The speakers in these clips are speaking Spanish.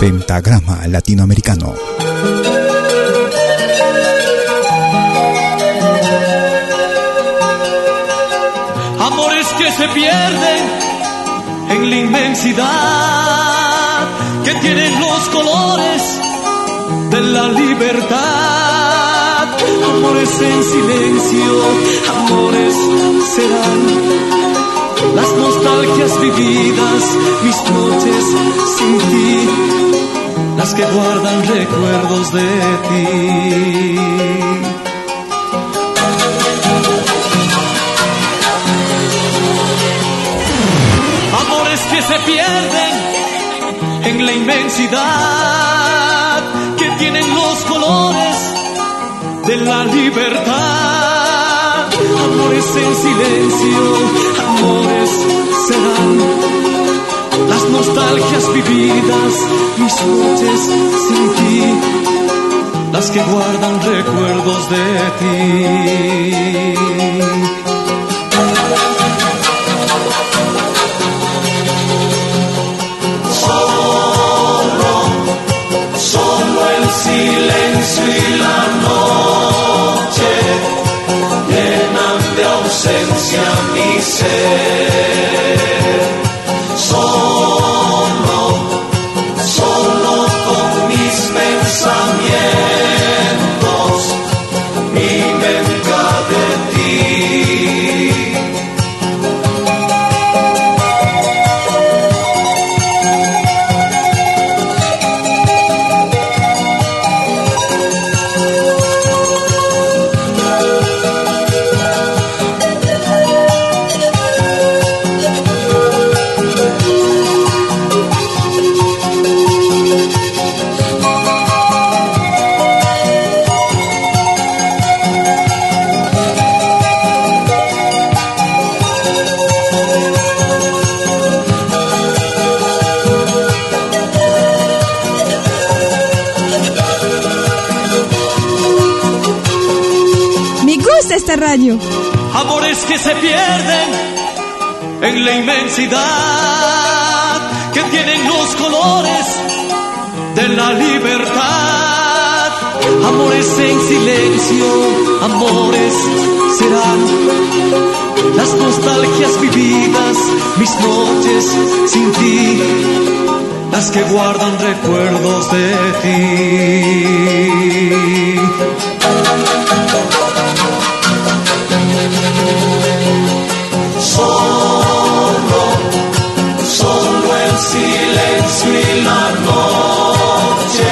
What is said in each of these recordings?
Pentagrama Latinoamericano. Amores que se pierden en la inmensidad, que tienen los colores de la libertad. Amores en silencio, amores serán las nostalgias vividas, mis noches sin ti, las que guardan recuerdos de ti. Amores que se pierden en la inmensidad, que tienen los colores de la libertad. Amores en silencio, amores serán las nostalgias vividas, mis noches sin ti, las que guardan recuerdos de ti. La inmensidad, que tienen los colores de la libertad. Amores en silencio, amores serán las nostalgias vividas, mis noches sin ti, las que guardan recuerdos de ti. La noche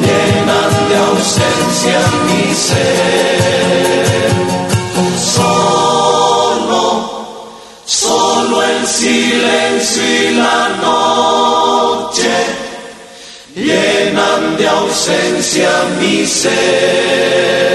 llenan de ausencia mi ser. Solo, solo el silencio y la noche llenan de ausencia mi ser.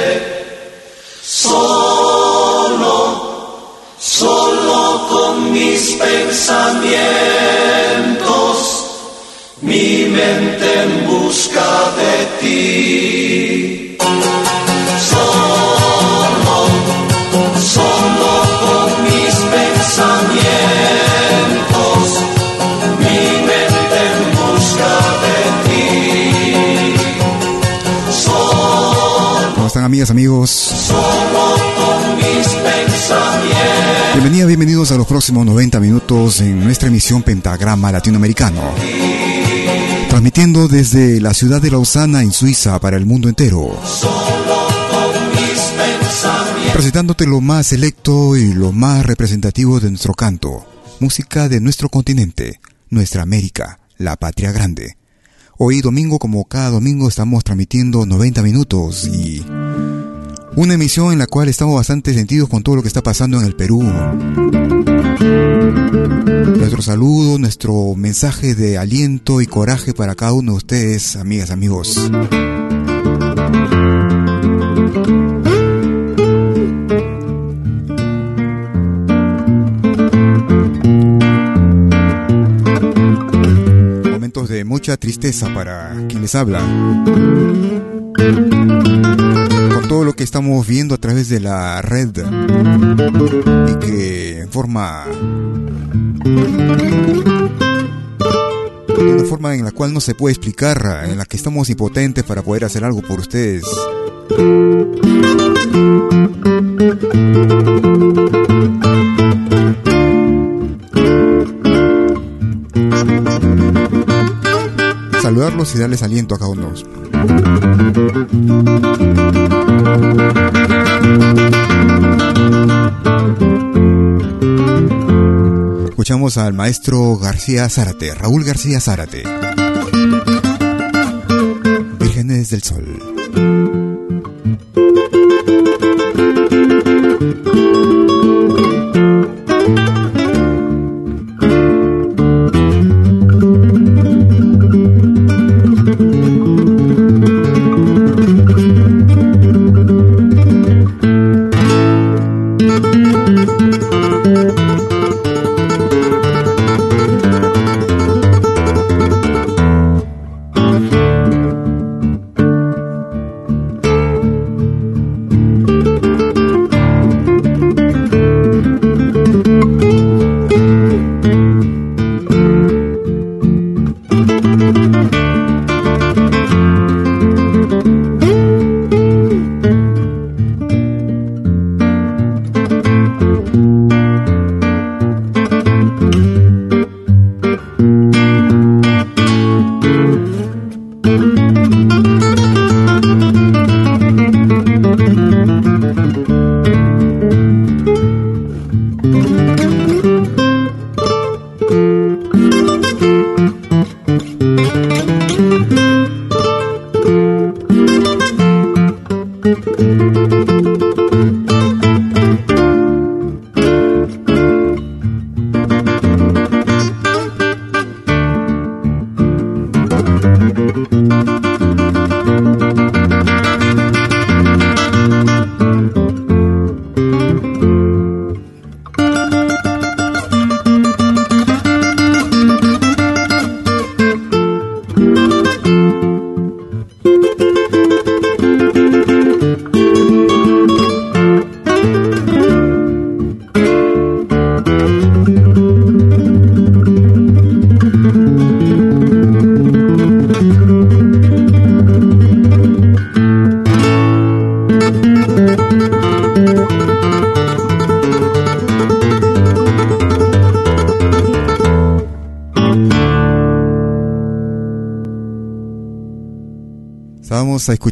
Amigas, amigos? Bienvenidas, bienvenidos a los próximos 90 minutos en nuestra emisión Pentagrama Latinoamericano. Transmitiendo desde la ciudad de Lausana, en Suiza, para el mundo entero. Presentándote lo más selecto y lo más representativo de nuestro canto. Música de nuestro continente, nuestra América, la patria grande. Hoy domingo, como cada domingo, estamos transmitiendo 90 minutos y una emisión en la cual estamos bastante sentidos con todo lo que está pasando en el Perú. Nuestro saludo, nuestro mensaje de aliento y coraje para cada uno de ustedes, amigas, amigos. Momentos de mucha tristeza para quien les habla todo lo que estamos viendo a través de la red y que en forma de una forma en la cual no se puede explicar, en la que estamos impotentes para poder hacer algo por ustedes. Saludarlos y darles aliento a cada uno. Escuchamos al maestro García Zárate, Raúl García Zárate. Vírgenes del Sol.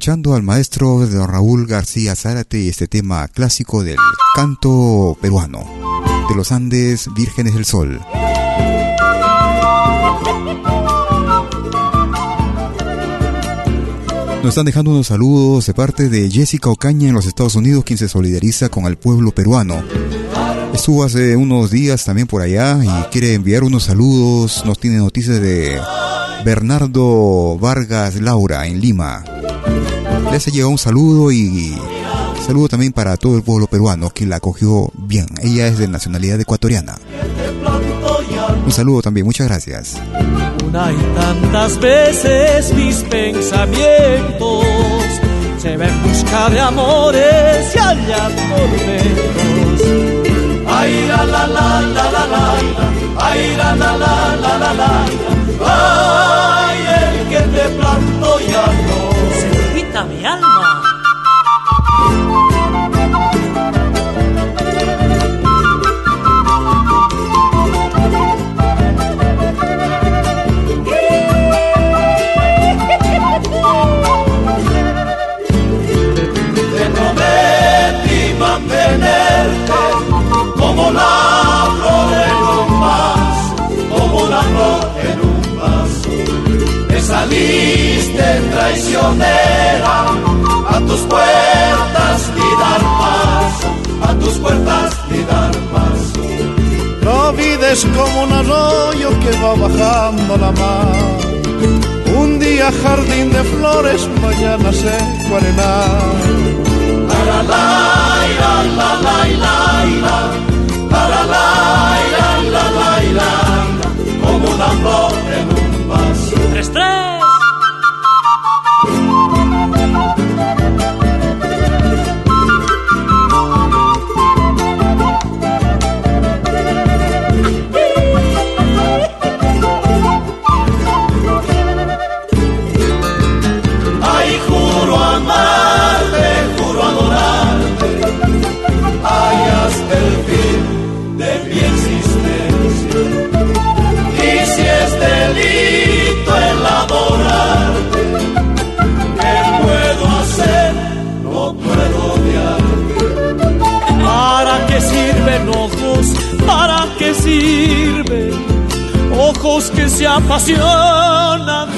Escuchando al maestro don Raúl García Zárate y este tema clásico del canto peruano de los Andes Vírgenes del Sol. Nos están dejando unos saludos de parte de Jessica Ocaña en los Estados Unidos, quien se solidariza con el pueblo peruano. Estuvo hace unos días también por allá y quiere enviar unos saludos. Nos tiene noticias de Bernardo Vargas Laura en Lima. Les ha llegado un saludo y saludo también para todo el pueblo peruano que la acogió bien. Ella es de nacionalidad ecuatoriana. Un saludo también, muchas gracias. Una y tantas veces mis pensamientos se ven en busca de amores y allá tormentos. Ay, la la la la la la, ay, la la la la la la, ay, el que te plantó ya no mi alma. traicionera, a tus puertas ni dar paso, a tus puertas ni dar paso. La vida es como un arroyo que va bajando la mar, un día jardín de flores, mañana seco arenal. Para la, ira, la, la, la, ira, para la, ira, la, la, la, la, como una flor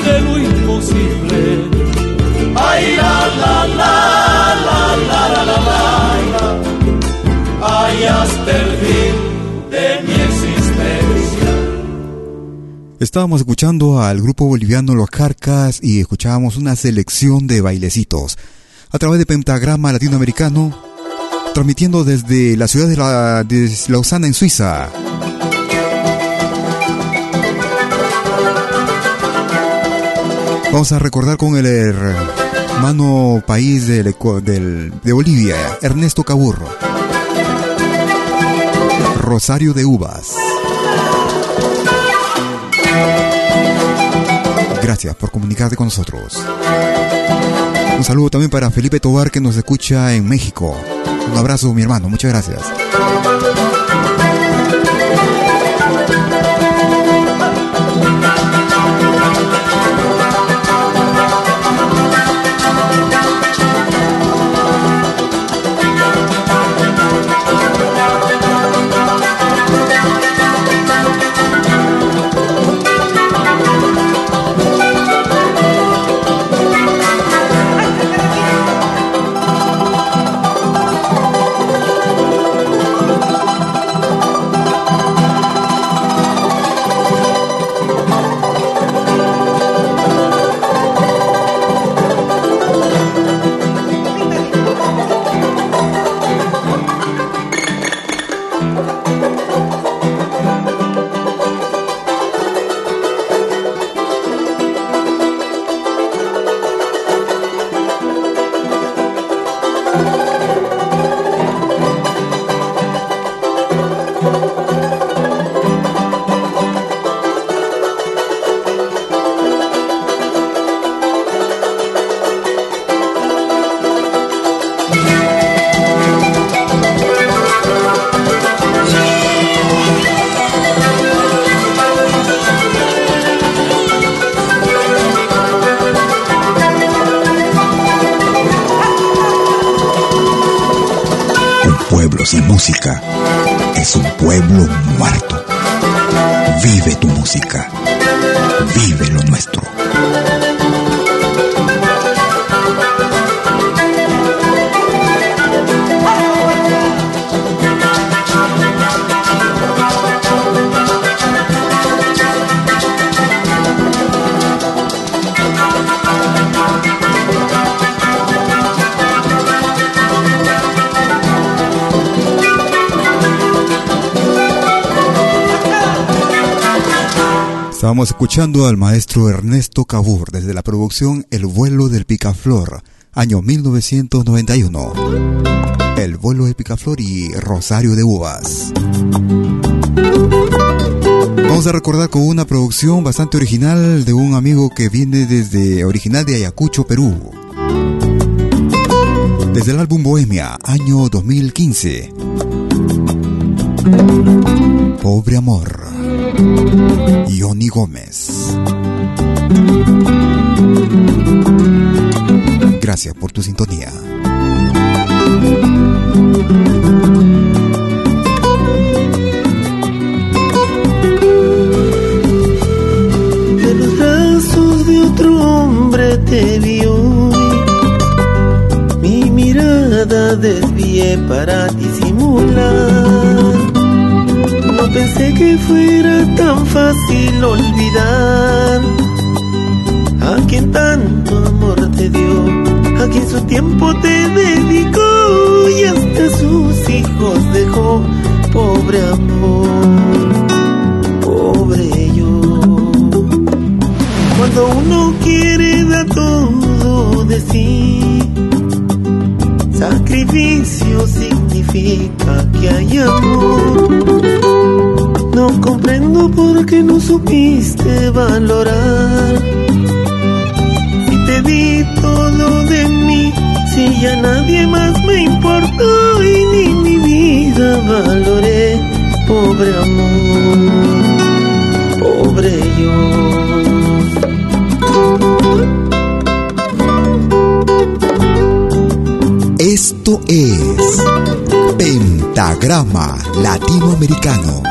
se lo imposible. Ay, la, la, la, la, la, la, la. Estábamos escuchando al grupo boliviano Los Carcas y escuchábamos una selección de bailecitos a través de Pentagrama Latinoamericano, transmitiendo desde la ciudad de Lausana en Suiza. Vamos a recordar con el hermano país de Bolivia, Ernesto Caburro. Rosario de Uvas. Gracias por comunicarte con nosotros. Un saludo también para Felipe Tobar que nos escucha en México. Un abrazo, mi hermano. Muchas gracias. Estábamos escuchando al maestro Ernesto Cabur desde la producción El vuelo del picaflor, año 1991. El vuelo del picaflor y Rosario de Uvas. Vamos a recordar con una producción bastante original de un amigo que viene desde original de Ayacucho, Perú. Desde el álbum Bohemia, año 2015. Pobre amor. Johnny Gómez. Gracias por tu sintonía. De los brazos de otro hombre te vi Mi mirada desvié para disimular pensé que fuera tan fácil olvidar a quien tanto amor te dio, a quien su tiempo te dedicó y hasta sus hijos dejó. Pobre amor, pobre yo. Cuando uno quiere dar todo de sí, sacrificio significa que hay amor comprendo por qué no supiste valorar. Si te di todo de mí, si ya nadie más me importó y ni mi vida valoré, pobre amor, pobre yo. Esto es Pentagrama Latinoamericano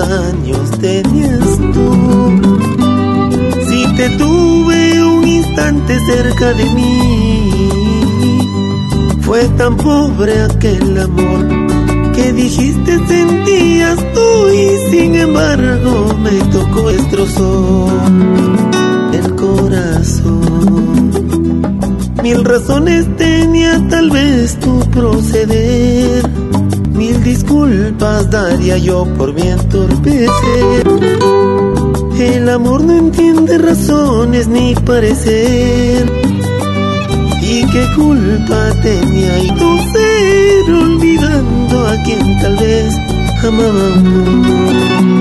Años tenías tú. Si te tuve un instante cerca de mí, fue tan pobre aquel amor que dijiste sentías tú y sin embargo me tocó destrozó el corazón. Mil razones tenía tal vez tu proceder Mil disculpas daría yo por mi entorpecer. El amor no entiende razones ni parecer. ¿Y qué culpa tenía y tu ser olvidando a quien tal vez amaba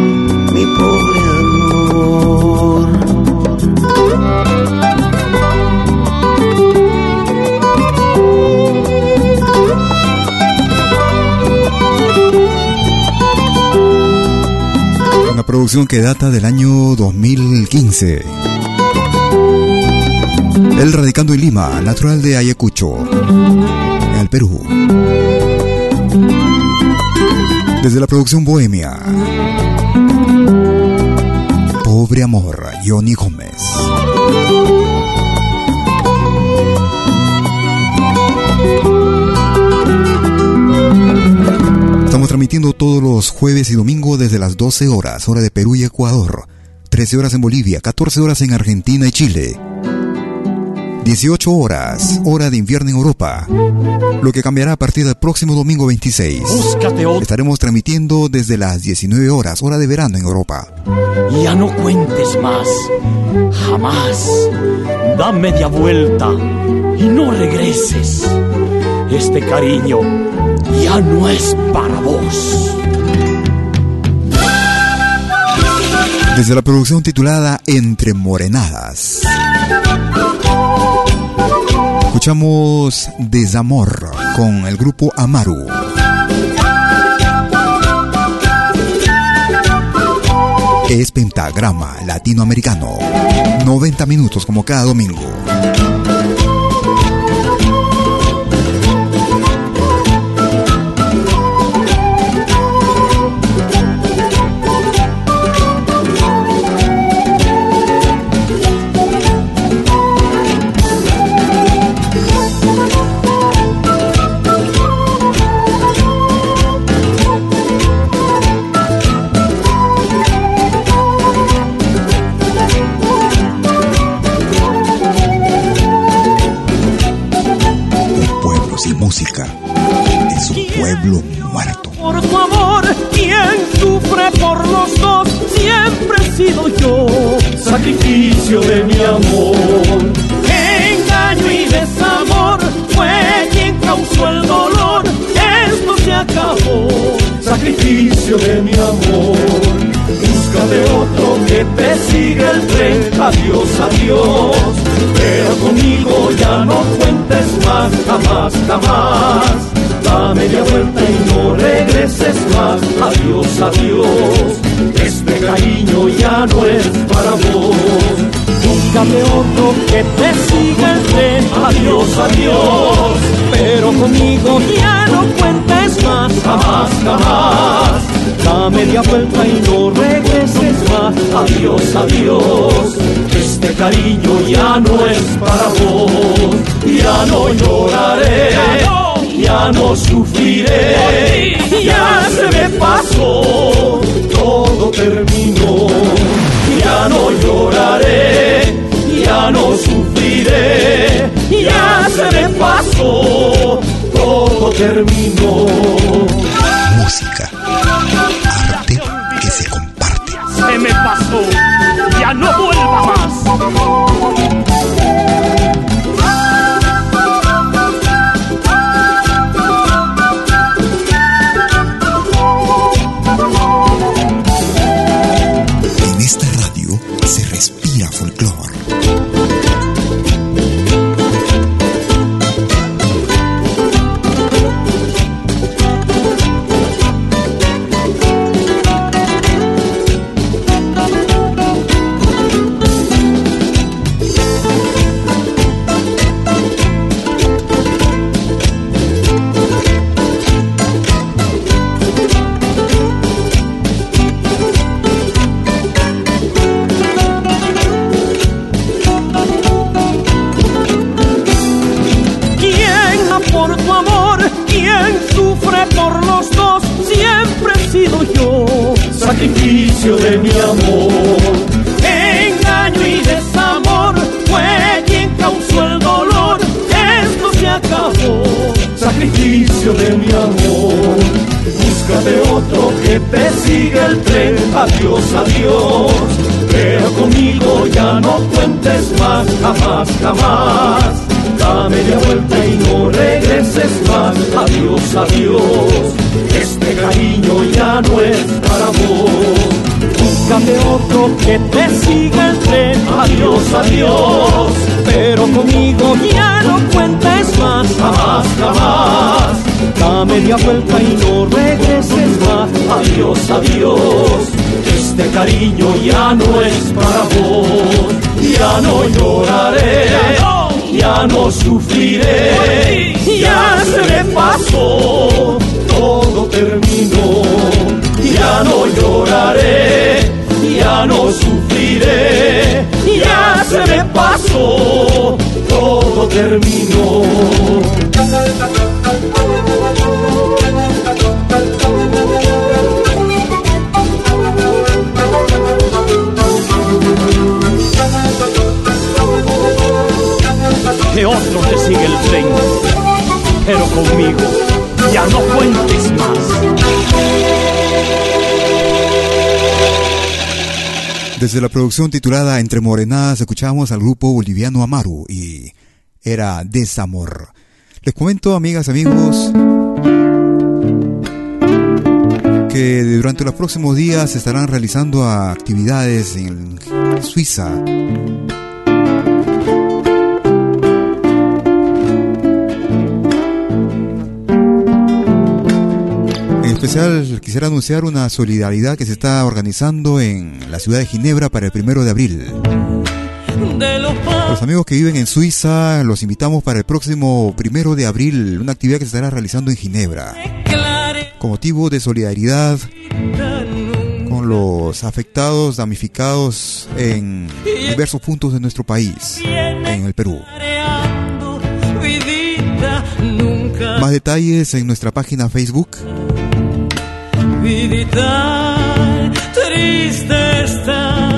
producción que data del año 2015. El radicando en Lima, natural de Ayacucho, el Perú. Desde la producción Bohemia. Pobre amor, Johnny Gómez. Transmitiendo todos los jueves y domingos desde las 12 horas, hora de Perú y Ecuador, 13 horas en Bolivia, 14 horas en Argentina y Chile, 18 horas, hora de invierno en Europa, lo que cambiará a partir del próximo domingo 26. Estaremos transmitiendo desde las 19 horas, hora de verano en Europa. Ya no cuentes más, jamás. Da media vuelta y no regreses. Este cariño ya no es para vos. Desde la producción titulada Entre Morenadas. Escuchamos Desamor con el grupo Amaru. Es pentagrama latinoamericano. 90 minutos como cada domingo. Jamás, jamás da media vuelta y no regreses más. Adiós, adiós, este cariño ya no es para vos. Búscame otro que te siga el tren. Adiós, adiós, pero conmigo ya no cuentes más. Jamás, jamás. Da media vuelta y no regreses más. Adiós, adiós, este cariño ya no es para vos. Ya no lloraré ya no. sufriré, ya se me pasó, todo terminó, ya no lloraré, ya no sufriré, ya se me pasó, todo terminó. Música, arte que se comparte. Se me pasó, ya no vuelva más. Jamás, jamás. Da media vuelta y no regreses más. Adiós, adiós. Este cariño ya no es para vos. Búscate otro que te siga el tren. Adiós, adiós. Pero conmigo ya no cuentes más. Jamás, jamás. Da media vuelta y no regreses más. Adiós, adiós. Este cariño ya no es para vos. Ya no lloraré. Ya no sufriré. Ya se me pasó. Todo terminó. Ya no lloraré ya no sufriré, ya se me pasó, todo terminó. Que otro te sigue el tren, pero conmigo ya no cuentes más. Desde la producción titulada Entre Morenadas escuchamos al grupo boliviano Amaru y era Desamor. Les comento, amigas, amigos, que durante los próximos días se estarán realizando actividades en Suiza especial quisiera anunciar una solidaridad que se está organizando en la ciudad de Ginebra para el primero de abril. Los amigos que viven en Suiza los invitamos para el próximo primero de abril, una actividad que se estará realizando en Ginebra, con motivo de solidaridad con los afectados, damnificados en diversos puntos de nuestro país, en el Perú. Más detalles en nuestra página Facebook triste está,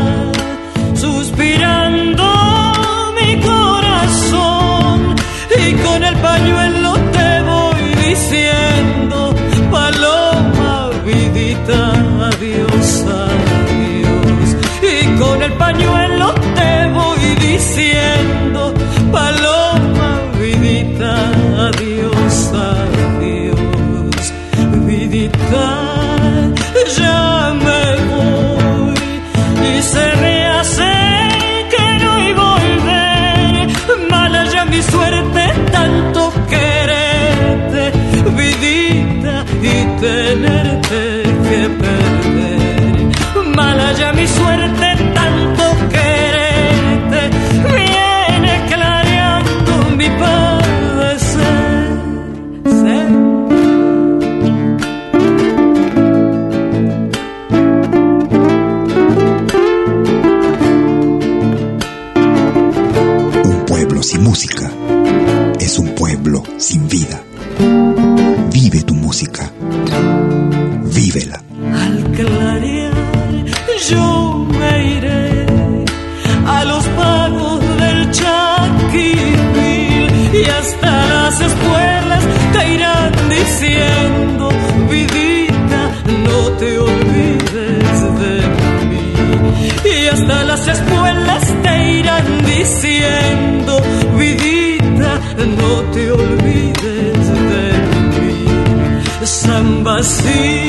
suspirando see.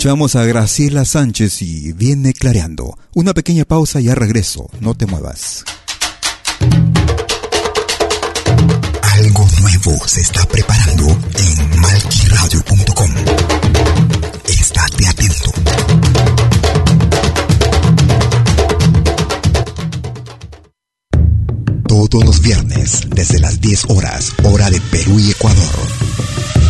Escuchamos a Graciela Sánchez y viene clareando. Una pequeña pausa y ya regreso. No te muevas. Algo nuevo se está preparando en malquiradio.com. Estate atento. Todos los viernes, desde las 10 horas, hora de Perú y Ecuador.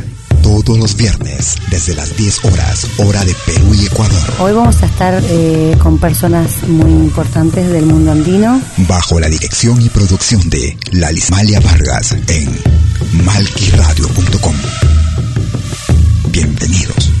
Todos los viernes, desde las 10 horas, hora de Perú y Ecuador. Hoy vamos a estar eh, con personas muy importantes del mundo andino. Bajo la dirección y producción de Lalismalia Vargas en malquiradio.com. Bienvenidos.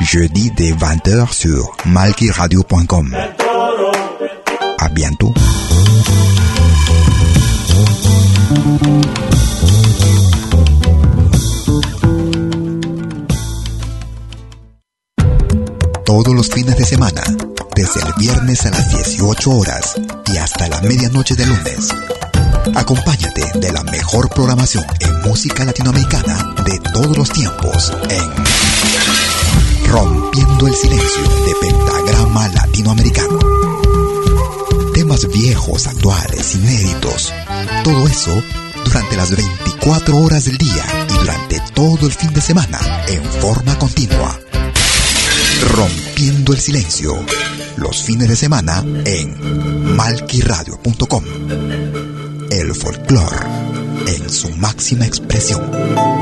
Jeudi dès 20h sur malkiradio.com. À bientôt. Todos los fines de semana, desde el viernes a las 18 horas y hasta la medianoche de lunes. Acompáñate de la mejor programación en música latinoamericana de todos los tiempos en Rompiendo el Silencio de Pentagrama Latinoamericano. Temas viejos, actuales, inéditos. Todo eso durante las 24 horas del día y durante todo el fin de semana en forma continua. Rompiendo el silencio. Los fines de semana en malquiradio.com. El folclore en su máxima expresión.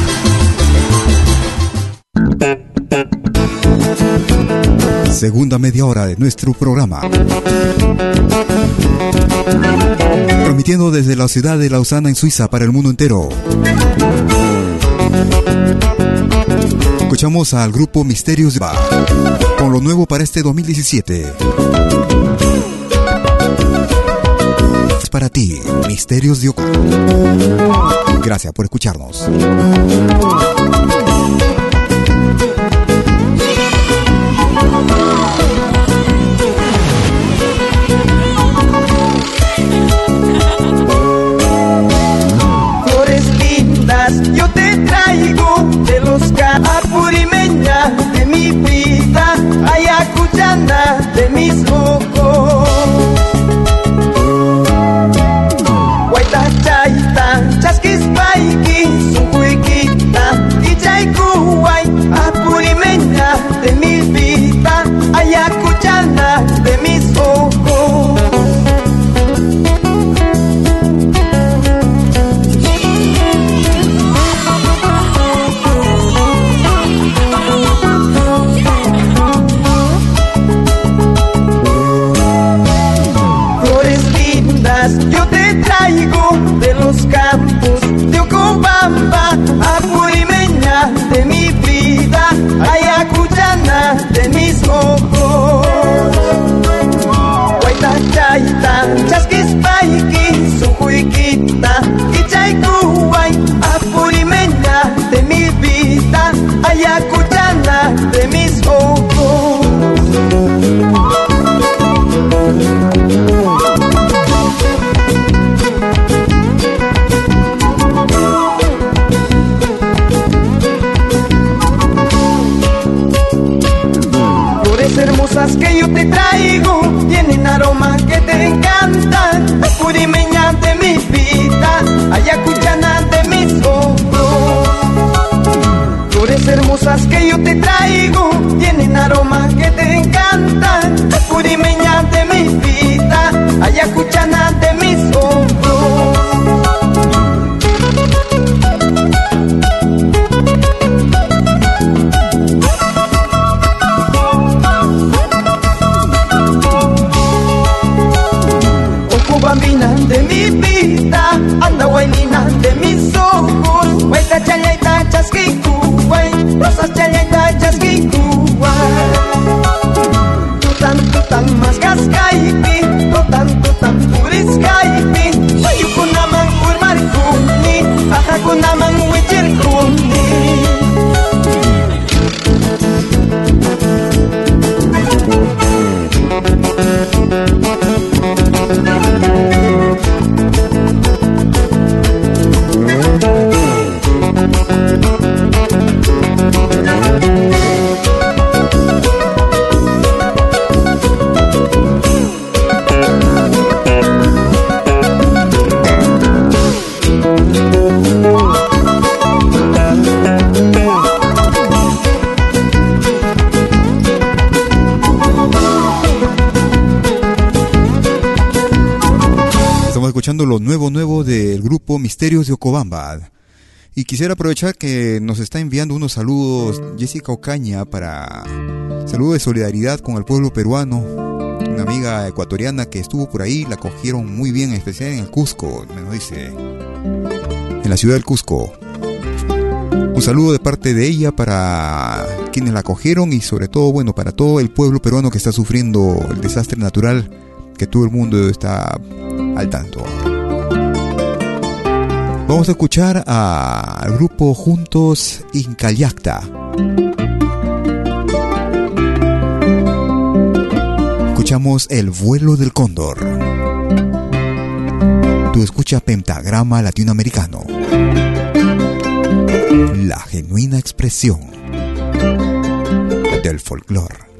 Segunda media hora de nuestro programa. Transmitiendo desde la ciudad de Lausana en Suiza para el mundo entero. Escuchamos al grupo Misterios de con lo nuevo para este 2017. Es para ti, Misterios de Oco. Gracias por escucharnos. Misterios de Ocobamba. Y quisiera aprovechar que nos está enviando unos saludos Jessica Ocaña para saludo de solidaridad con el pueblo peruano. Una amiga ecuatoriana que estuvo por ahí, la cogieron muy bien, en especial en el Cusco, me lo dice. En la ciudad del Cusco. Un saludo de parte de ella para quienes la cogieron y sobre todo, bueno, para todo el pueblo peruano que está sufriendo el desastre natural que todo el mundo está al tanto. Vamos a escuchar al grupo Juntos Incayacta. Escuchamos El vuelo del cóndor. Tú escuchas Pentagrama Latinoamericano. La genuina expresión del folclore.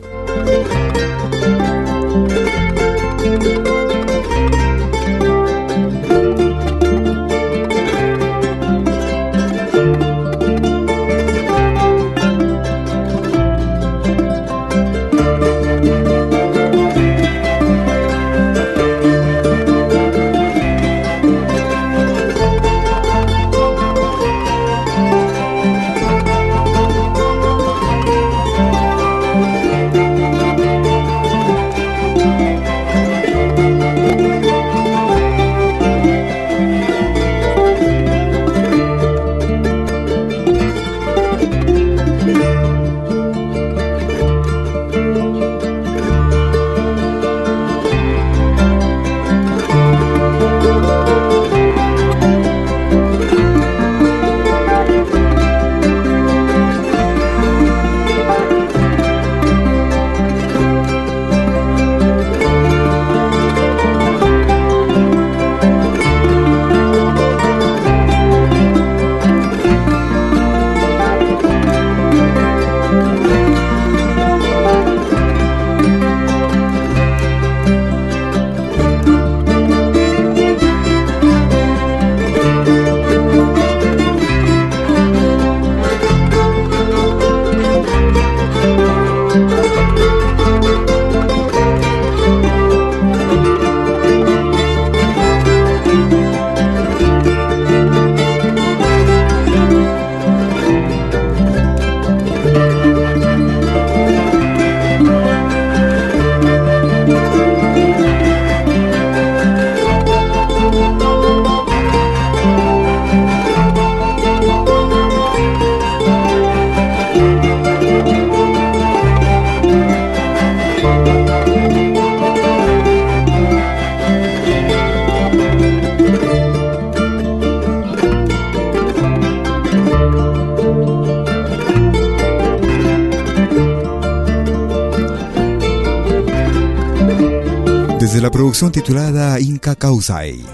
Titulada Inca Causai.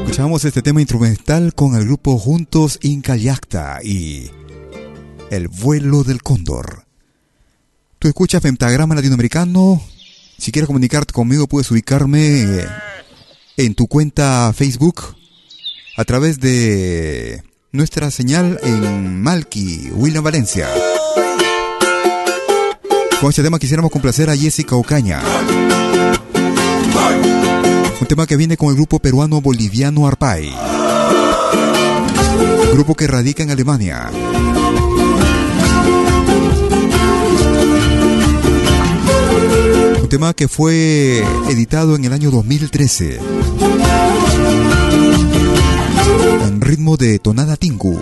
Escuchamos este tema instrumental con el grupo Juntos Inca Yacta y El vuelo del cóndor. Tú escuchas Pentagrama Latinoamericano. Si quieres comunicarte conmigo puedes ubicarme en tu cuenta Facebook a través de nuestra señal en Malqui, William Valencia. Con este tema quisiéramos complacer a Jessica Ocaña. Un tema que viene con el grupo peruano boliviano Arpay. Grupo que radica en Alemania. Un tema que fue editado en el año 2013. En ritmo de tonada tingu.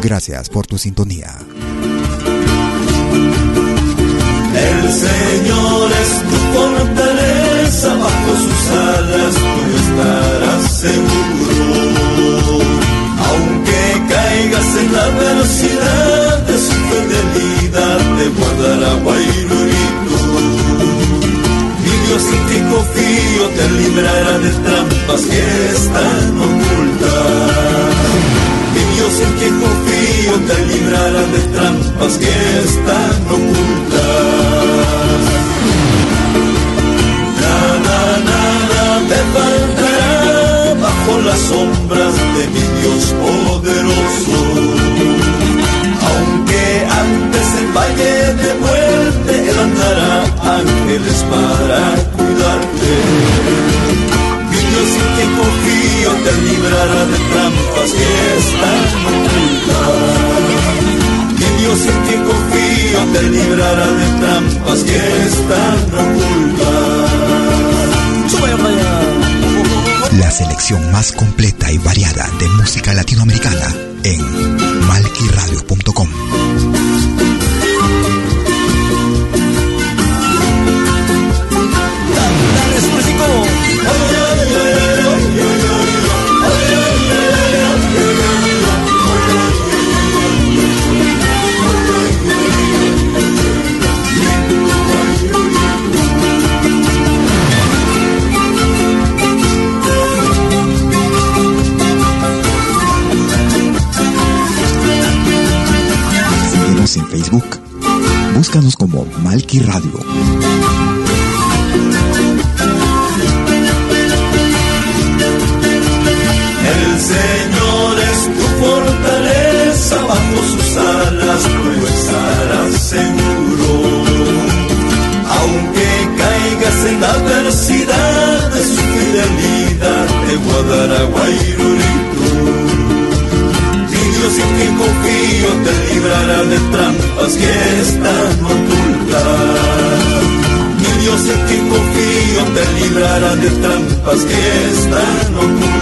Gracias por tu sintonía. El Señor es tu fortaleza, bajo sus alas tú estarás seguro. Aunque caigas en la velocidad de su fidelidad, te guardará Guairurito. Mi Dios en ti confío, te librará de trampas que están ocultas. Dios en quien confío te librará de trampas que están ocultas. Nada, nada te faltará bajo las sombras de mi Dios poderoso. Aunque antes el valle de muerte, Él andará ángeles para cuidarte que confío te librará de trampas que están ocultas. Mi Dios en quien confío te librará de trampas que están ocultas. La selección más completa y variada de música latinoamericana en malquiradio.com. Búscanos como Malki Radio. sepas que no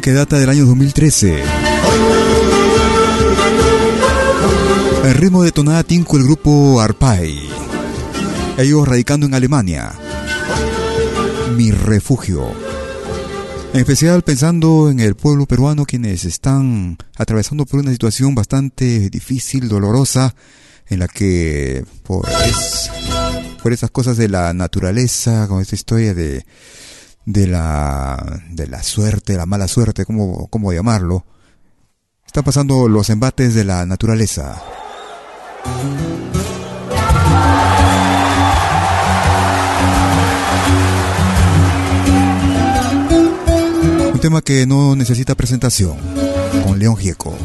que data del año 2013. El ritmo de tonada tinco el grupo Arpai. Ellos radicando en Alemania. Mi refugio. En especial pensando en el pueblo peruano quienes están atravesando por una situación bastante difícil, dolorosa, en la que pues por esas cosas de la naturaleza, con esta historia de de la, de la suerte, la mala suerte, como, como llamarlo, están pasando los embates de la naturaleza. Un tema que no necesita presentación, con León Gieco.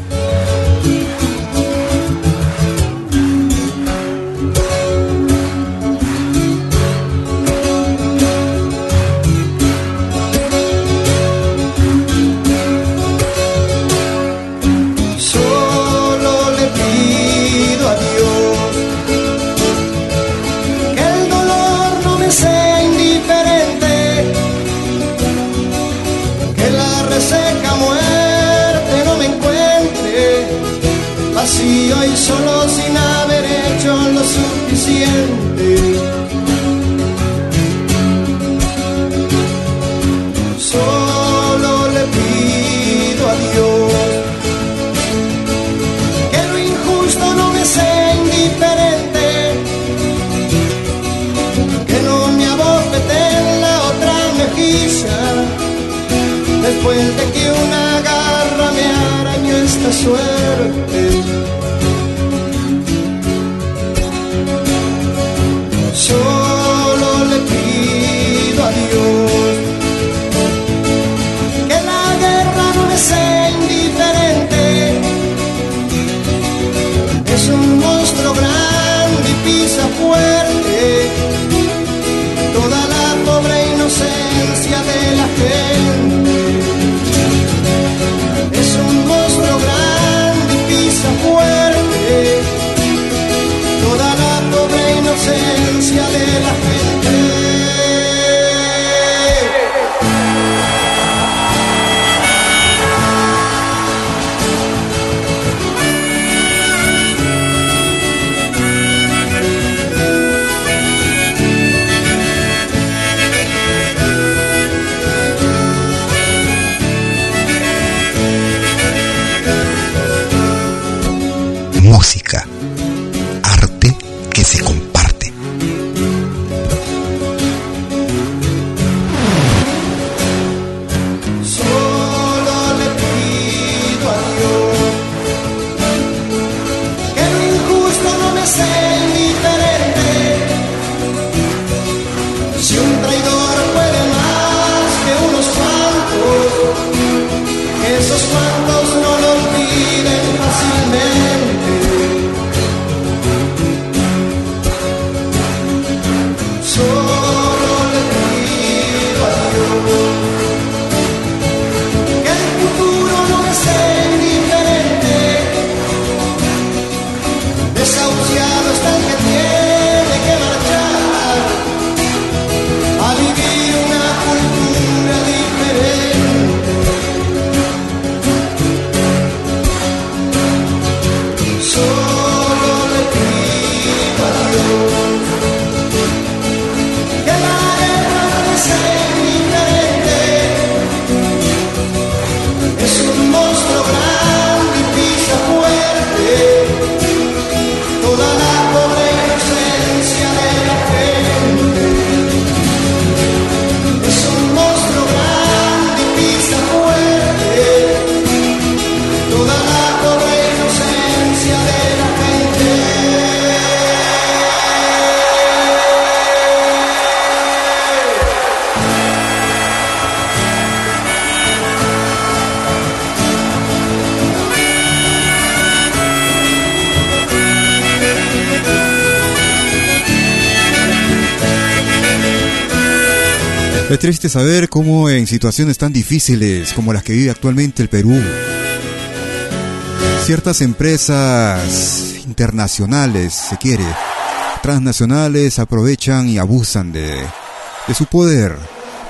Triste saber cómo en situaciones tan difíciles como las que vive actualmente el Perú, ciertas empresas internacionales, se quiere, transnacionales aprovechan y abusan de, su poder,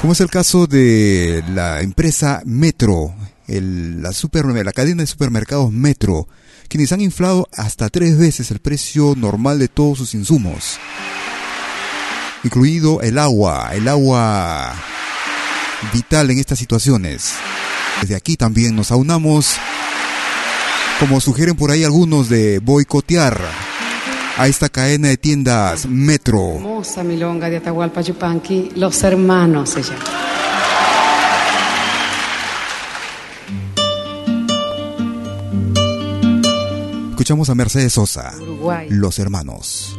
como es el caso de la empresa Metro, la, la cadena de supermercados Metro, quienes han inflado hasta tres veces el precio normal de todos sus insumos incluido el agua, el agua vital en estas situaciones. Desde aquí también nos aunamos, como sugieren por ahí algunos, de boicotear a esta cadena de tiendas Metro. Hermosa milonga de Atahualpa Yupanqui, Los Hermanos se llama. Escuchamos a Mercedes Sosa, Los Hermanos.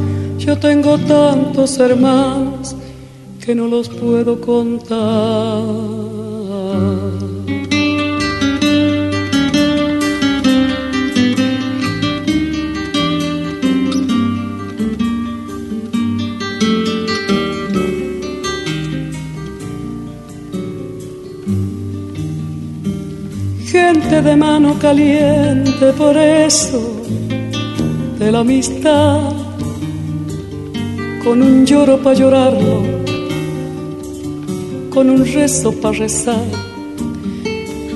yo tengo tantos hermanos que no los puedo contar. Gente de mano caliente por eso de la amistad con un lloro para llorarlo, con un rezo para rezar,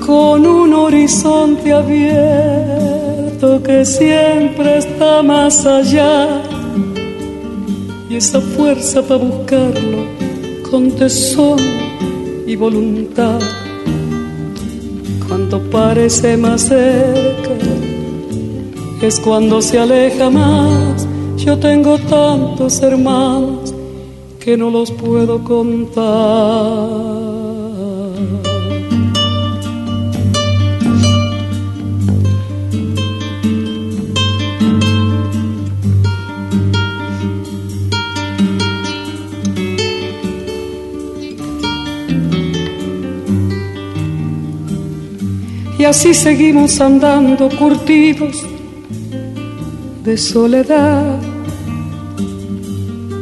con un horizonte abierto que siempre está más allá y esa fuerza para buscarlo con tesón y voluntad. Cuando parece más cerca es cuando se aleja más yo tengo tantos hermanos que no los puedo contar. Y así seguimos andando curtidos de soledad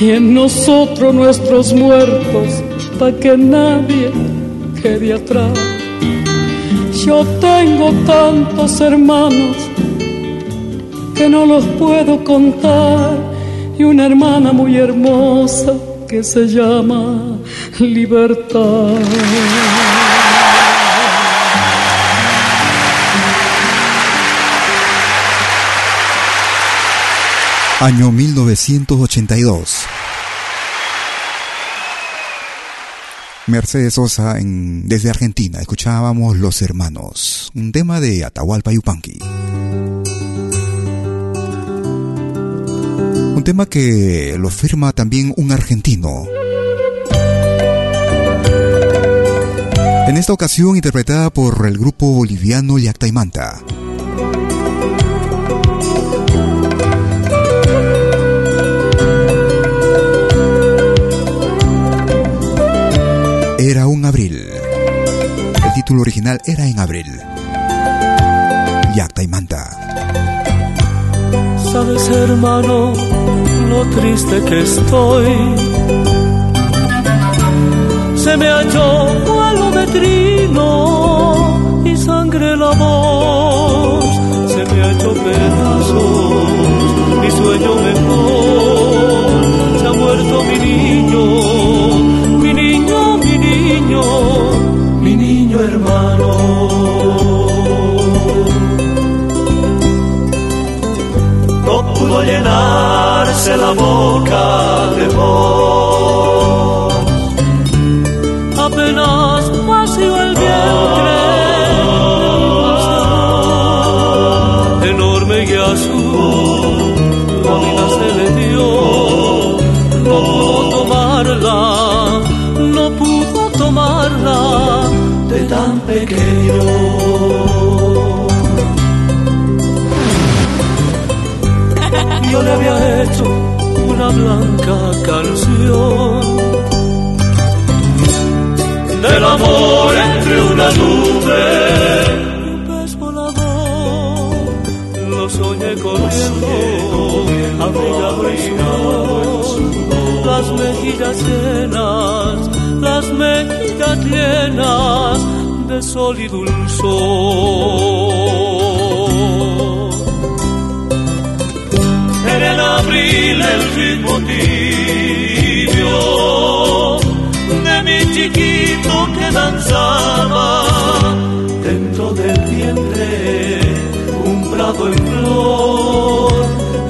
y en nosotros nuestros muertos, para que nadie quede atrás. Yo tengo tantos hermanos que no los puedo contar y una hermana muy hermosa que se llama libertad. Año 1982. Mercedes Sosa en, desde Argentina. Escuchábamos Los Hermanos, un tema de Atahualpa Yupanqui. Un tema que lo firma también un argentino. En esta ocasión interpretada por el grupo boliviano Yactaimanta. Era título original era en abril. Yacta y Manta. Sabes, hermano, lo triste que estoy. Se me halló a lo vetrino y sangre la voz. Se me ha hecho pedazos, mi sueño mejor. Se ha muerto mi niño. Llenarse la boca de vos. Apenas vació el vientre. Enorme y azul, vida se le dio, no pudo tomarla, no pudo tomarla de tan pequeño. Le había hecho una blanca canción del amor entre una nube y un pez volador. Lo soñé corriendo, abrigado en sudor, las mejillas llenas, las mejillas llenas de sol y dulzor. En abril el ritmo tibio de mi chiquito que danzaba dentro del vientre un prado en flor.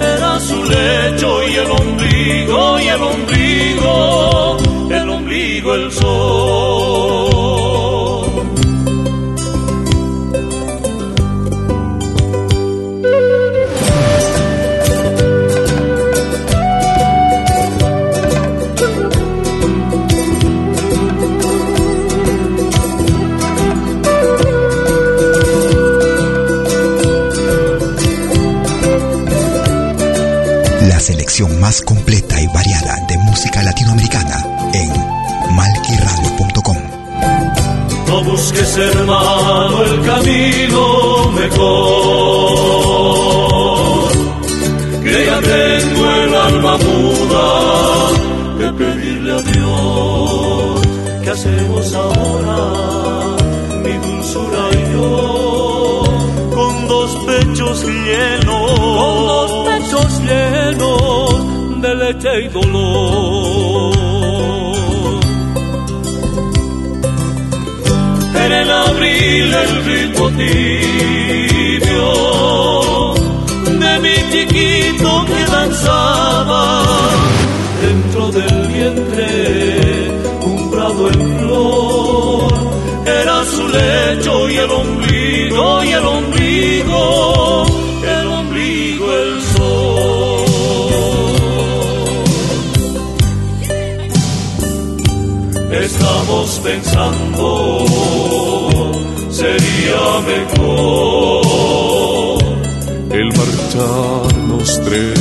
Era su lecho y el ombligo y el ombligo el ombligo el sol selección más completa y variada de música latinoamericana en malquiradio.com. No busques, hermano, el camino mejor. Que ya tengo el alma muda de pedirle a Dios. ¿Qué hacemos ahora, y dolor. en el abril el ritmo pensando sería mejor el marcharnos tres.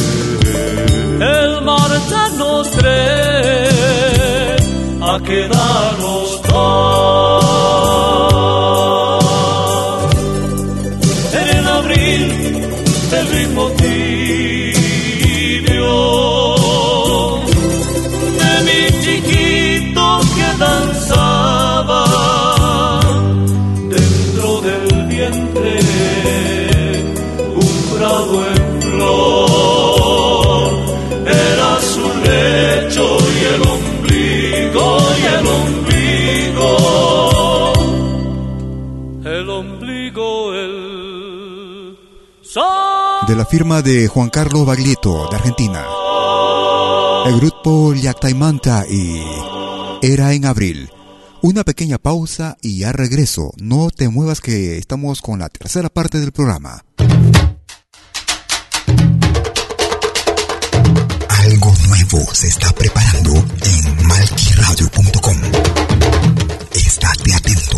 el marcharnos tres a quedarnos dos en abril ritmo De la firma de Juan Carlos Baglietto, de Argentina. El grupo Yactaimanta y Era en Abril. Una pequeña pausa y ya regreso. No te muevas que estamos con la tercera parte del programa. Algo nuevo se está preparando en malquiradio.com. Estate atento.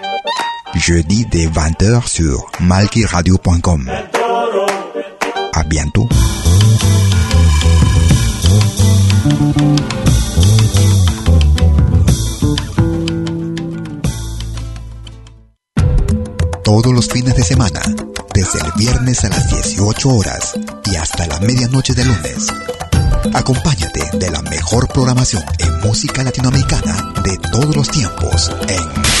Jeudi dès 20h sur malkiradio.com. À bientôt. Todos los fines de semana, desde el viernes a las 18 horas y hasta la medianoche de lunes. Acompáñate de la mejor programación en música latinoamericana de todos los tiempos en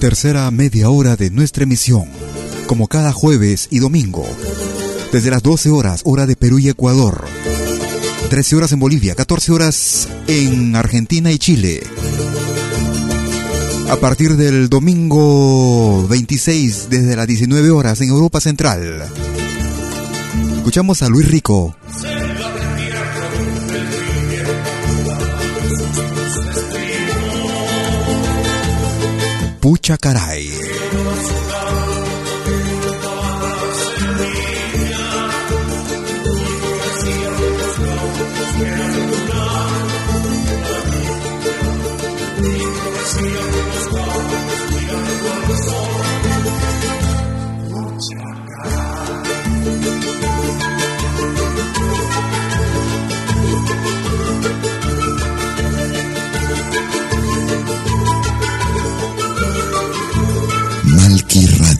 Tercera media hora de nuestra emisión, como cada jueves y domingo, desde las 12 horas, hora de Perú y Ecuador, 13 horas en Bolivia, 14 horas en Argentina y Chile. A partir del domingo 26, desde las 19 horas en Europa Central. Escuchamos a Luis Rico. Pucha caray. malquiradio.com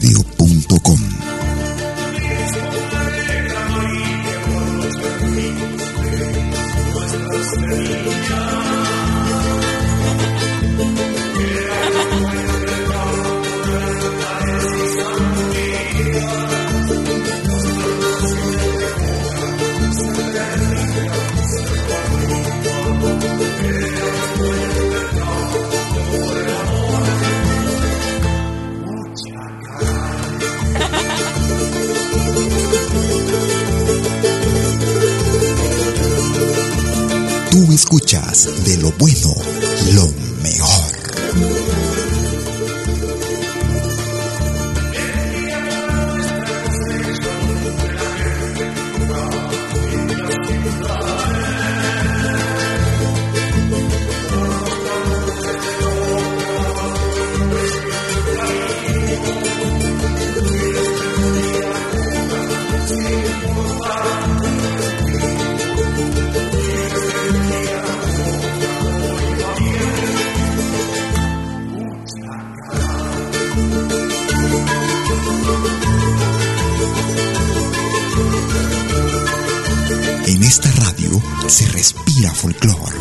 escuchas de lo bueno, lo se respira folclor.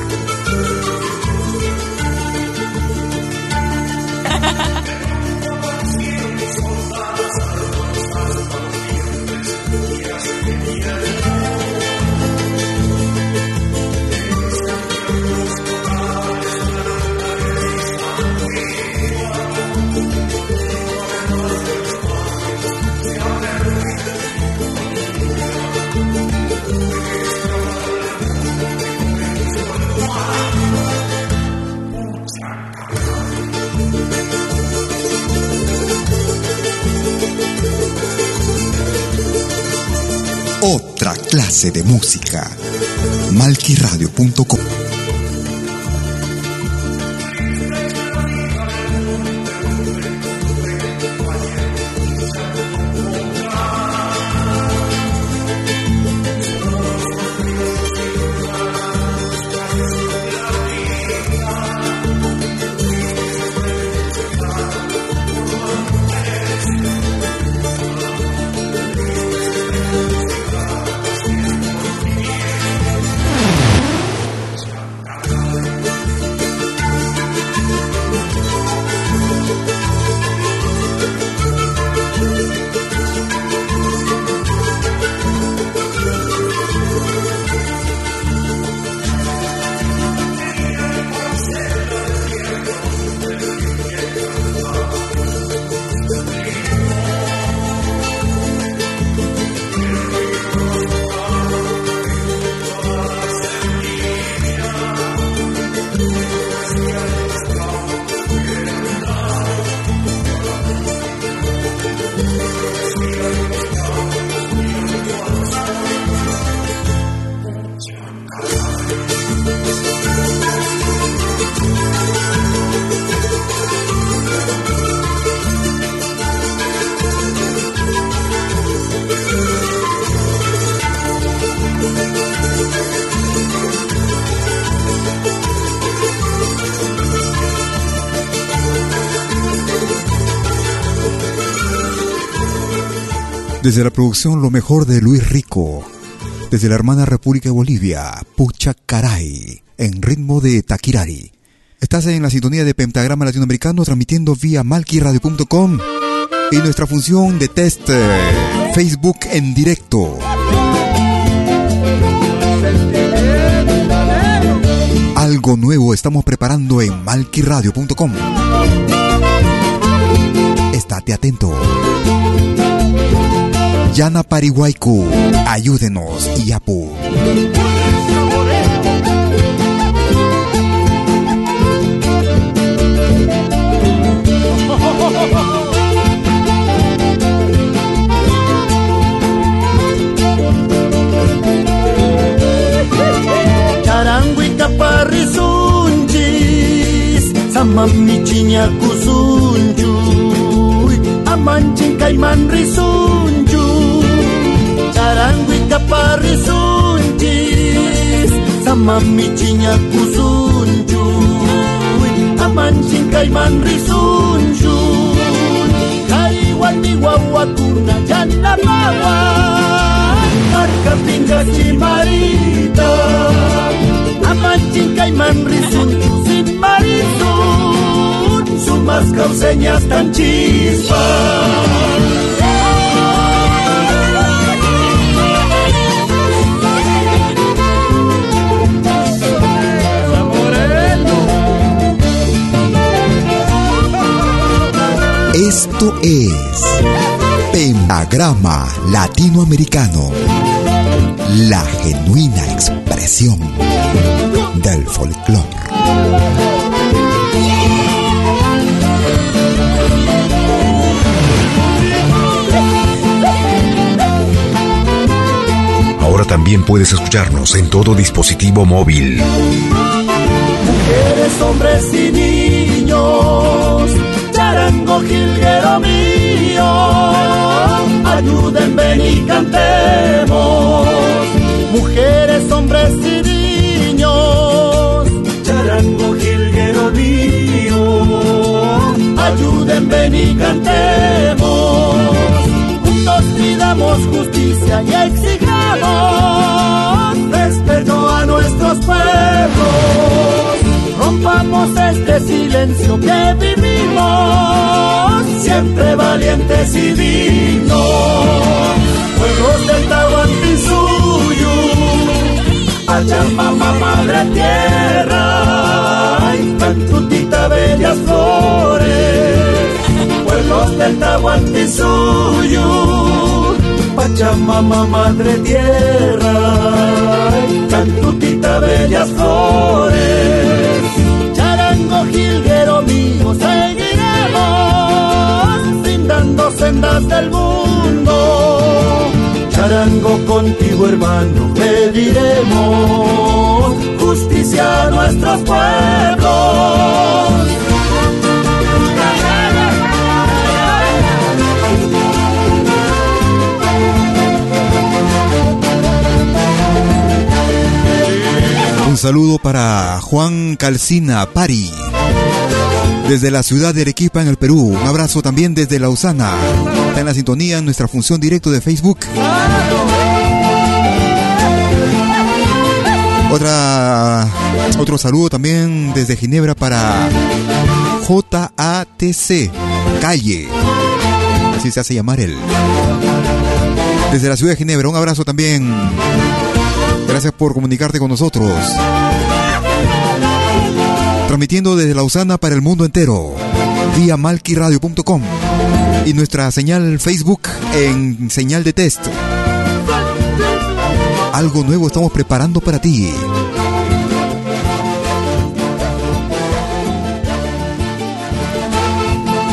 de música. Malquiradio.com Desde la producción Lo mejor de Luis Rico. Desde la hermana República de Bolivia, Pucha Caray, en ritmo de Taquirari. Estás en la sintonía de Pentagrama Latinoamericano transmitiendo vía malquiradio.com y nuestra función de test eh, Facebook en directo. Algo nuevo estamos preparando en malquiradio.com. Estate atento. Yana Parihuaycu, ayúdenos, Iyapu. Charango y caparrizunchis, samami chiñacusunchu, amanchin caiman risunchu. Charango y caparrizunchis, samami chiñacusunchu, amanchin caiman risunchu. Kaiwan mi guaguacuna, yanamawa, marca pinga chimarita. Amanchin caiman risunchu, sin marisun, sumas causeñas tan chispas. Esto es Pentagrama Latinoamericano, la genuina expresión del folclore. Ahora también puedes escucharnos en todo dispositivo móvil. Mujeres, hombres y niños, charango jilguero mío, ayuden, ven y cantemos. Mujeres, hombres y niños, charango jilguero mío, ayuden, ven y cantemos. Juntos pidamos justicia y exijamos nuestros pueblos. Rompamos este silencio que vivimos, siempre valientes y dignos. Pueblos del Tahuantinsuyo, Pachamama, Madre Tierra, ay, cantutita, bellas flores. Pueblos del Tahuantinsuyo, Pachamama, Madre Tierra, cantutita, bellas flores. Jilguero mío, seguiremos brindando sendas del mundo. Charango, contigo, hermano, pediremos justicia a nuestros pueblos. Un saludo para Juan Calcina Pari. Desde la ciudad de Arequipa en el Perú. Un abrazo también desde Lausana. Está en la sintonía en nuestra función directo de Facebook. Otra, otro saludo también desde Ginebra para JATC Calle. Así se hace llamar él. Desde la ciudad de Ginebra, un abrazo también. Gracias por comunicarte con nosotros. Transmitiendo desde Lausana para el mundo entero. Vía malquiradio.com. Y nuestra señal Facebook en señal de test. Algo nuevo estamos preparando para ti.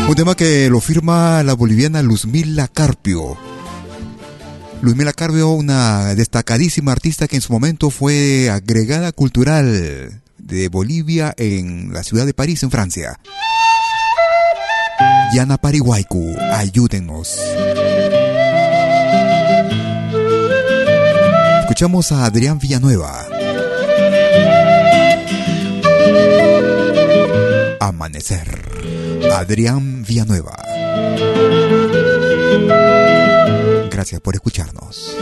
Un tema que lo firma la boliviana Luzmila Carpio. Luzmila Carpio, una destacadísima artista que en su momento fue agregada cultural de Bolivia en la ciudad de París, en Francia. Yana Pariguaiku, ayúdenos. Escuchamos a Adrián Villanueva. Amanecer. Adrián Villanueva. Gracias por escucharnos.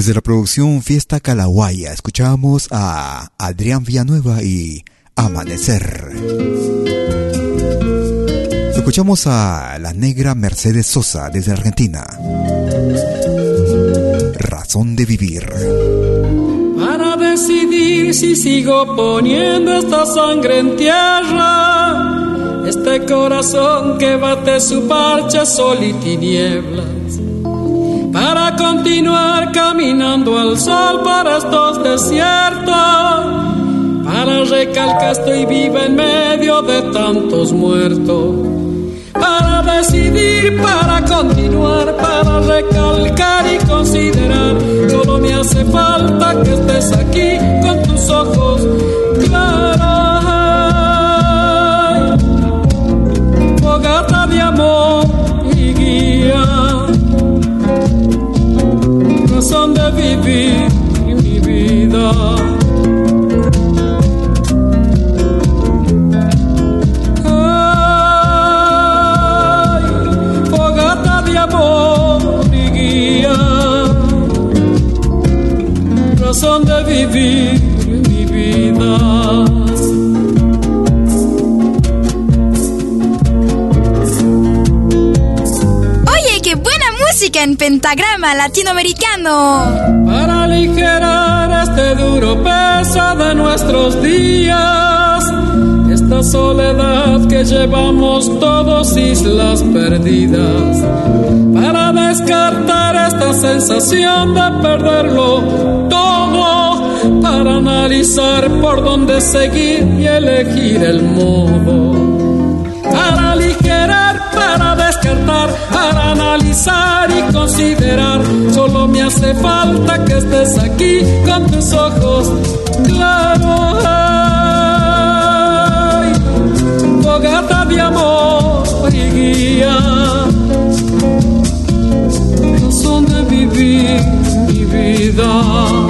Desde la producción Fiesta Calahuaya escuchamos a Adrián Villanueva y Amanecer. Escuchamos a la negra Mercedes Sosa desde Argentina. Razón de vivir. Para decidir si sigo poniendo esta sangre en tierra, este corazón que bate su parche sol y tinieblas. Continuar caminando al sol para estos desiertos para recalcar estoy viva en medio de tantos muertos. Para decidir, para continuar, para recalcar y considerar, solo me hace falta que estés aquí con tus ojos claros. De vivir mi vida. razón de vivir música en pentagrama latinoamericano. Para aligerar este duro peso de nuestros días, esta soledad que llevamos todos islas perdidas, para descartar esta sensación de perderlo para analizar por dónde seguir y elegir el modo. Para analizar y considerar. Solo me hace falta que estés aquí con tus ojos claros. Ay, fogata de amor y guía. Razón de vivir mi vida.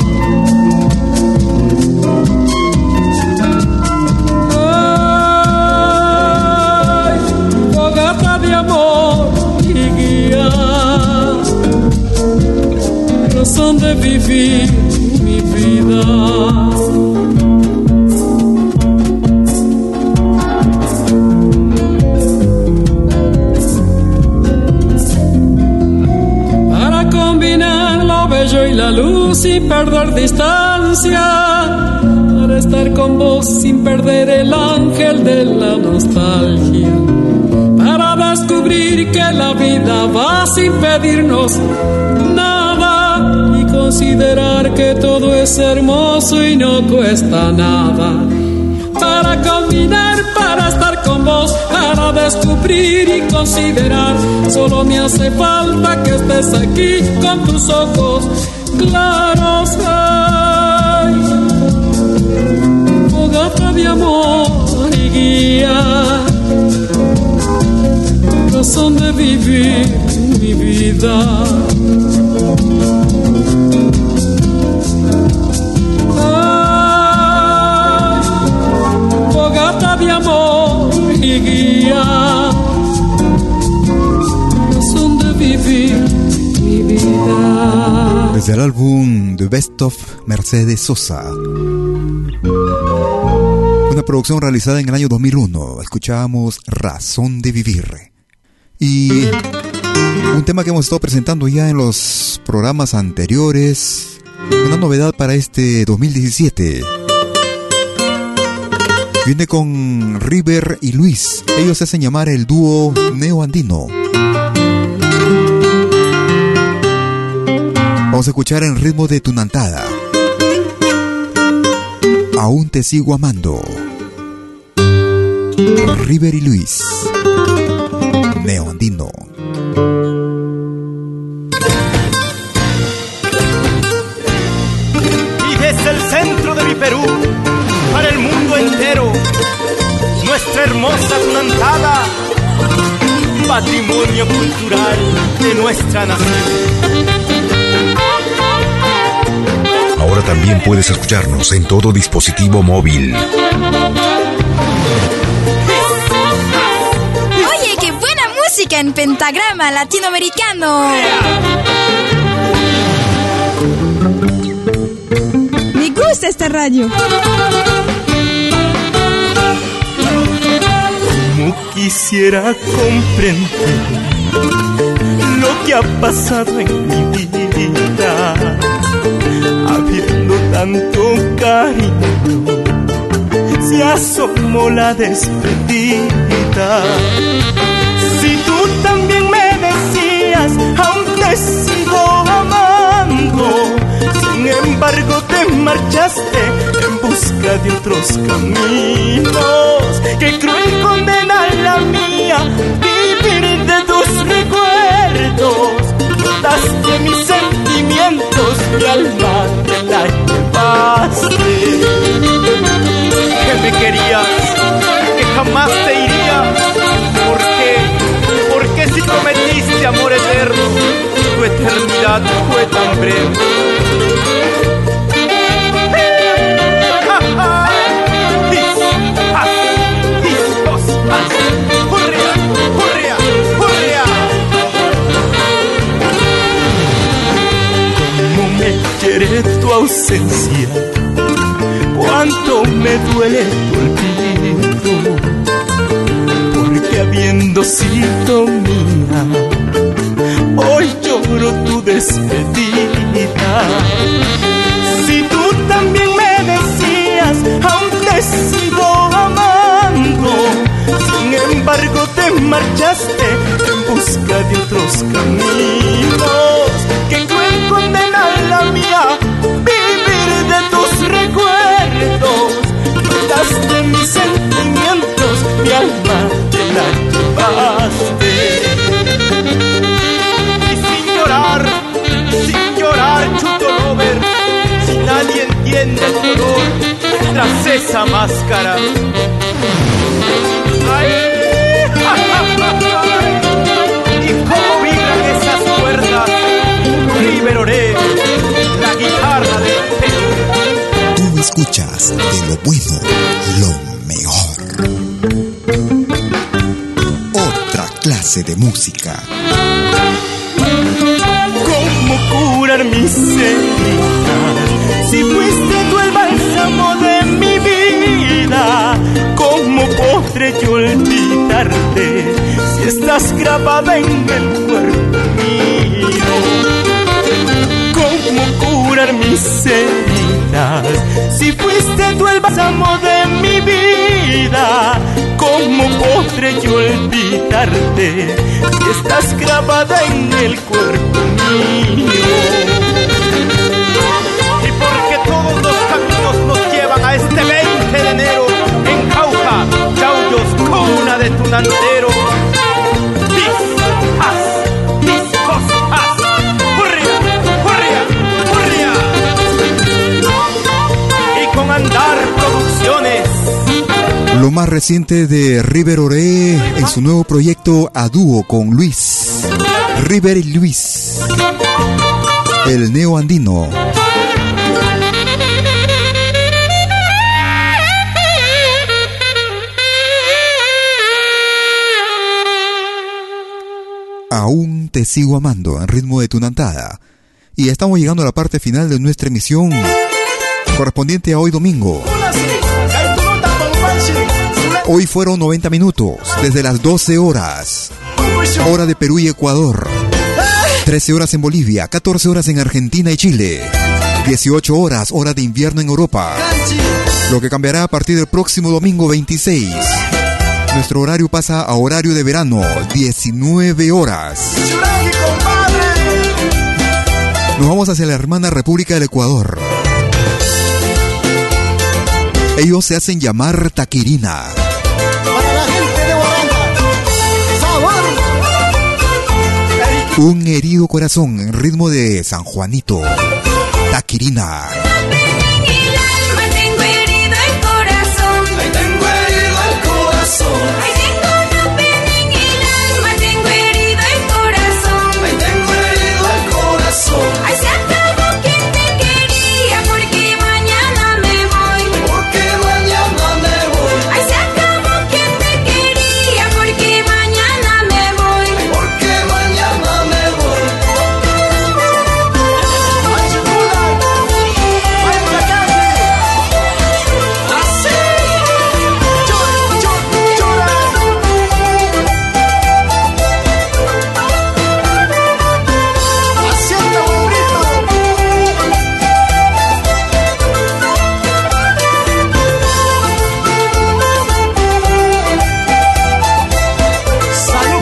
De vivir mi vida. Para combinar lo bello y la luz y perder distancia. Para estar con vos sin perder el ángel de la nostalgia. Para descubrir que la vida va sin pedirnos considerar que todo es hermoso y no cuesta nada. Para combinar, para estar con vos, para descubrir y considerar, solo me hace falta que estés aquí con tus ojos claros. Ay, fogata de amor y guía, razón de vivir mi vida. Desde el álbum The Best of Mercedes Sosa. Una producción realizada en el año 2001. Escuchábamos Razón de Vivir. Y un tema que hemos estado presentando ya en los programas anteriores. Una novedad para este 2017. Viene con River y Luis. Ellos se hacen llamar el dúo neoandino. Vamos a escuchar en ritmo de Tunantada. Aún te sigo amando. River y Luis. Neoandino. Y desde el centro de mi Perú, para el mundo entero, nuestra hermosa Tunantada, patrimonio cultural de nuestra nación. Ahora también puedes escucharnos en todo dispositivo móvil. Oye, qué buena música en pentagrama latinoamericano. Me gusta esta radio. ¿Cómo quisiera comprender lo que ha pasado en mi vida? Tanto cariño, se asomó la despedida. Si tú también me decías, aún te sigo amando, sin embargo te marchaste en busca de otros caminos. Qué cruel condena la mía, vivir de tus recuerdos. Notaste mis sentimientos, mi alma te la Que me querías, que jamás te iría. ¿Por qué? Porque si prometiste amor eterno, tu eternidad fue tan breve. Quiere tu ausencia, cuánto me duele tu olvido, porque habiendo sido mía, hoy lloro tu despedida. Si tú también me decías, aún te sigo amando, sin embargo te marchaste en busca de otros caminos. Mis sentimientos, mi alma te la llevaste. Y sin llorar, sin llorar, chuto lover, si nadie entiende el dolor tras esa máscara. ¡Ay! De lo bueno, lo mejor. Otra clase de música. ¿Cómo curar mis heridas? Si fuiste tú el bálsamo de mi vida, ¿cómo podré yo olvidarte si estás grabada en el cuerpo mío? ¿Cómo curar mis heridas? Si fuiste tú el bálsamo de mi vida, ¿cómo podré yo olvidarte si estás grabada en el cuerpo mío? Y porque todos los caminos nos llevan a este 20 de enero en Cauca, Chaullos, cuna de Tunantero. Lo más reciente de River Oré en su nuevo proyecto a dúo con Luis. River y Luis. El neo andino. Aún te sigo amando en ritmo de tu nantada. Y estamos llegando a la parte final de nuestra emisión correspondiente a hoy domingo. Hoy fueron 90 minutos, desde las 12 horas, hora de Perú y Ecuador, 13 horas en Bolivia, 14 horas en Argentina y Chile, 18 horas, hora de invierno en Europa, lo que cambiará a partir del próximo domingo 26. Nuestro horario pasa a horario de verano, 19 horas. Nos vamos hacia la hermana República del Ecuador. Ellos se hacen llamar Taquirina. Un herido corazón en ritmo de San Juanito. Taquirina.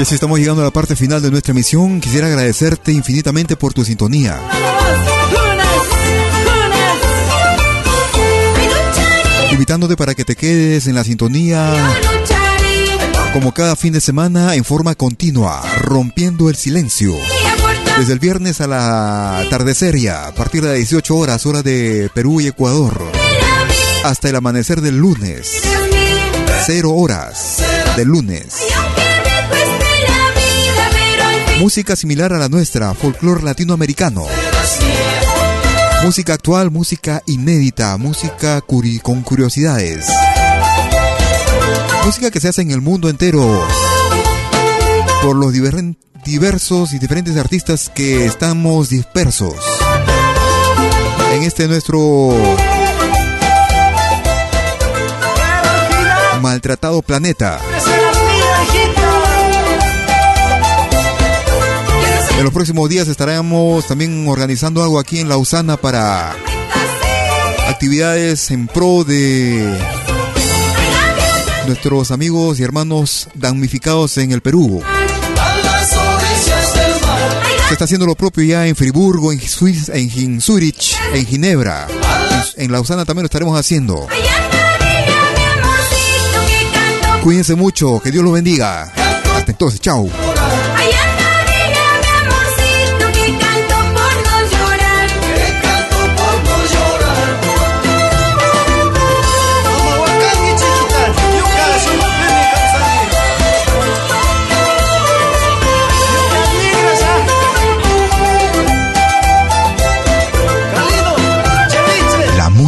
Así estamos llegando a la parte final de nuestra emisión. Quisiera agradecerte infinitamente por tu sintonía. Invitándote para que te quedes en la sintonía como cada fin de semana en forma continua, rompiendo el silencio. Desde el viernes a la ya, a partir de las 18 horas, hora de Perú y Ecuador, hasta el amanecer del lunes. Cero horas del lunes. Música similar a la nuestra, folclore latinoamericano. Música actual, música inédita, música con curiosidades. Música que se hace en el mundo entero por los diversos y diferentes artistas que estamos dispersos en este nuestro maltratado planeta. En los próximos días estaremos también organizando algo aquí en Lausana para actividades en pro de nuestros amigos y hermanos damnificados en el Perú. Se está haciendo lo propio ya en Friburgo, en, Suiza, en Zurich, en Ginebra. En, Lausana también lo estaremos haciendo. Cuídense mucho, que Dios los bendiga. Hasta entonces, chao.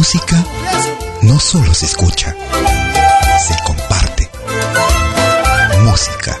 Música no solo se escucha, se comparte. Música,